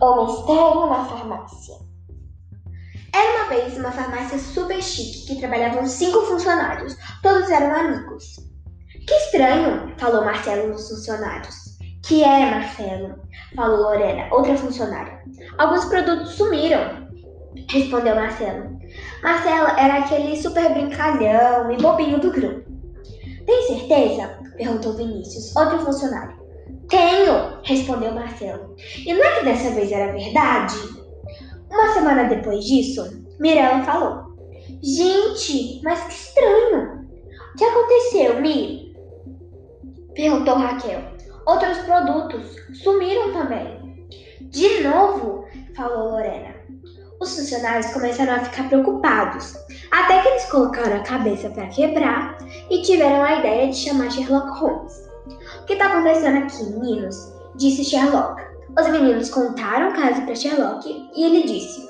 O mistério na farmácia. Era uma vez uma farmácia super chique que trabalhavam cinco funcionários. Todos eram amigos. Que estranho, falou Marcelo dos funcionários. Que é, Marcelo? falou Lorena, outra funcionária. Alguns produtos sumiram, respondeu Marcelo. Marcelo era aquele super brincalhão e bobinho do grupo. Tem certeza? perguntou Vinícius, outro funcionário. Tenho, respondeu Marcelo. E não é que dessa vez era verdade? Uma semana depois disso, Mirella falou: Gente, mas que estranho! O que aconteceu, Mi? Perguntou Raquel. Outros produtos sumiram também. De novo, falou Lorena. Os funcionários começaram a ficar preocupados, até que eles colocaram a cabeça para quebrar e tiveram a ideia de chamar Sherlock Holmes. O que está acontecendo aqui, meninos? Disse Sherlock. Os meninos contaram o caso para Sherlock e ele disse: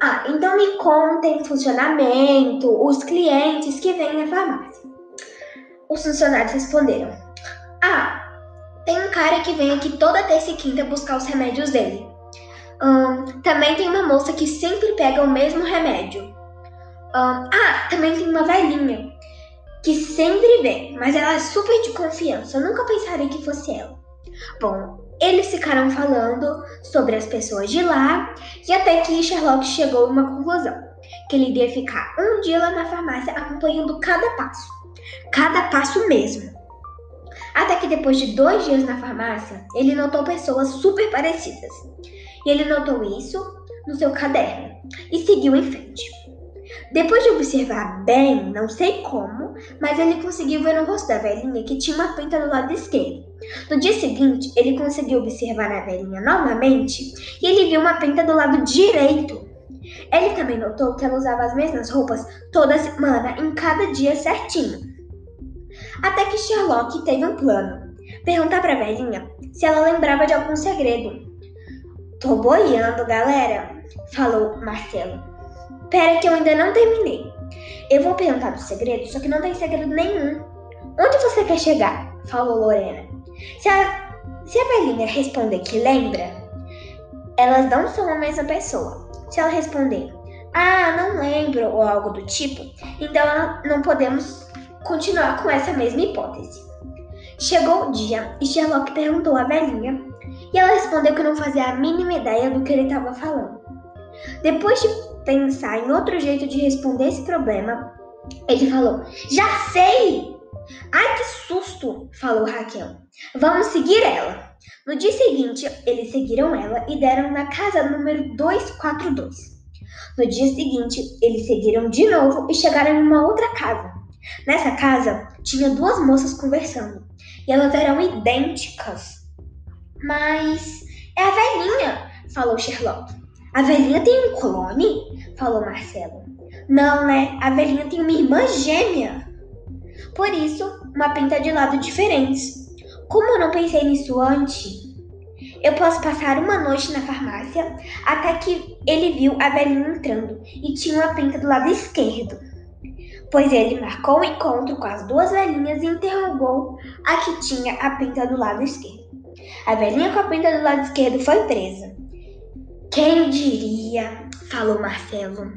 Ah, então me contem o funcionamento, os clientes que vêm na farmácia. Os funcionários responderam: Ah, tem um cara que vem aqui toda terça e quinta buscar os remédios dele. Também tem uma moça que sempre pega o mesmo remédio. Ah, também tem uma velhinha que sempre vem, mas ela é super de confiança. Eu nunca pensaria que fosse ela. Bom, eles ficaram falando sobre as pessoas de lá e até que Sherlock chegou a uma conclusão: que ele iria ficar um dia lá na farmácia acompanhando cada passo. Cada passo mesmo. Até que depois de dois dias na farmácia, ele notou pessoas super parecidas. E ele notou isso no seu caderno e seguiu em frente. Depois de observar bem, não sei como, mas ele conseguiu ver no rosto da velhinha que tinha uma pinta do lado esquerdo. No dia seguinte, ele conseguiu observar na velhinha novamente e ele viu uma pinta do lado direito. Ele também notou que ela usava as mesmas roupas toda semana, em cada dia certinho. Até que Sherlock teve um plano: perguntar para a velhinha se ela lembrava de algum segredo. Tô boiando, galera, falou Marcelo. Pera que eu ainda não terminei. Eu vou perguntar do segredo, só que não tem segredo nenhum. Onde você quer chegar? Falou Lorena. Se a, se a velhinha responder que lembra, elas não são a mesma pessoa. Se ela responder, ah, não lembro, ou algo do tipo, então não podemos continuar com essa mesma hipótese. Chegou o dia e Sherlock perguntou à velhinha e ela respondeu que não fazia a mínima ideia do que ele estava falando. Depois de pensar em outro jeito de responder esse problema, ele falou: Já sei! Ai, que susto! falou Raquel. Vamos seguir ela. No dia seguinte, eles seguiram ela e deram na casa número 242. No dia seguinte, eles seguiram de novo e chegaram em uma outra casa. Nessa casa, tinha duas moças conversando e elas eram idênticas. Mas é a velhinha, falou Sherlock. A velhinha tem um clone? Falou Marcelo. Não, né? A velhinha tem uma irmã gêmea. Por isso, uma pinta de lado diferentes. Como eu não pensei nisso antes? Eu posso passar uma noite na farmácia até que ele viu a velhinha entrando e tinha uma pinta do lado esquerdo. Pois ele marcou o um encontro com as duas velhinhas e interrogou a que tinha a pinta do lado esquerdo. A velhinha com a pinta do lado esquerdo foi presa. Quem diria? falou Marcelo.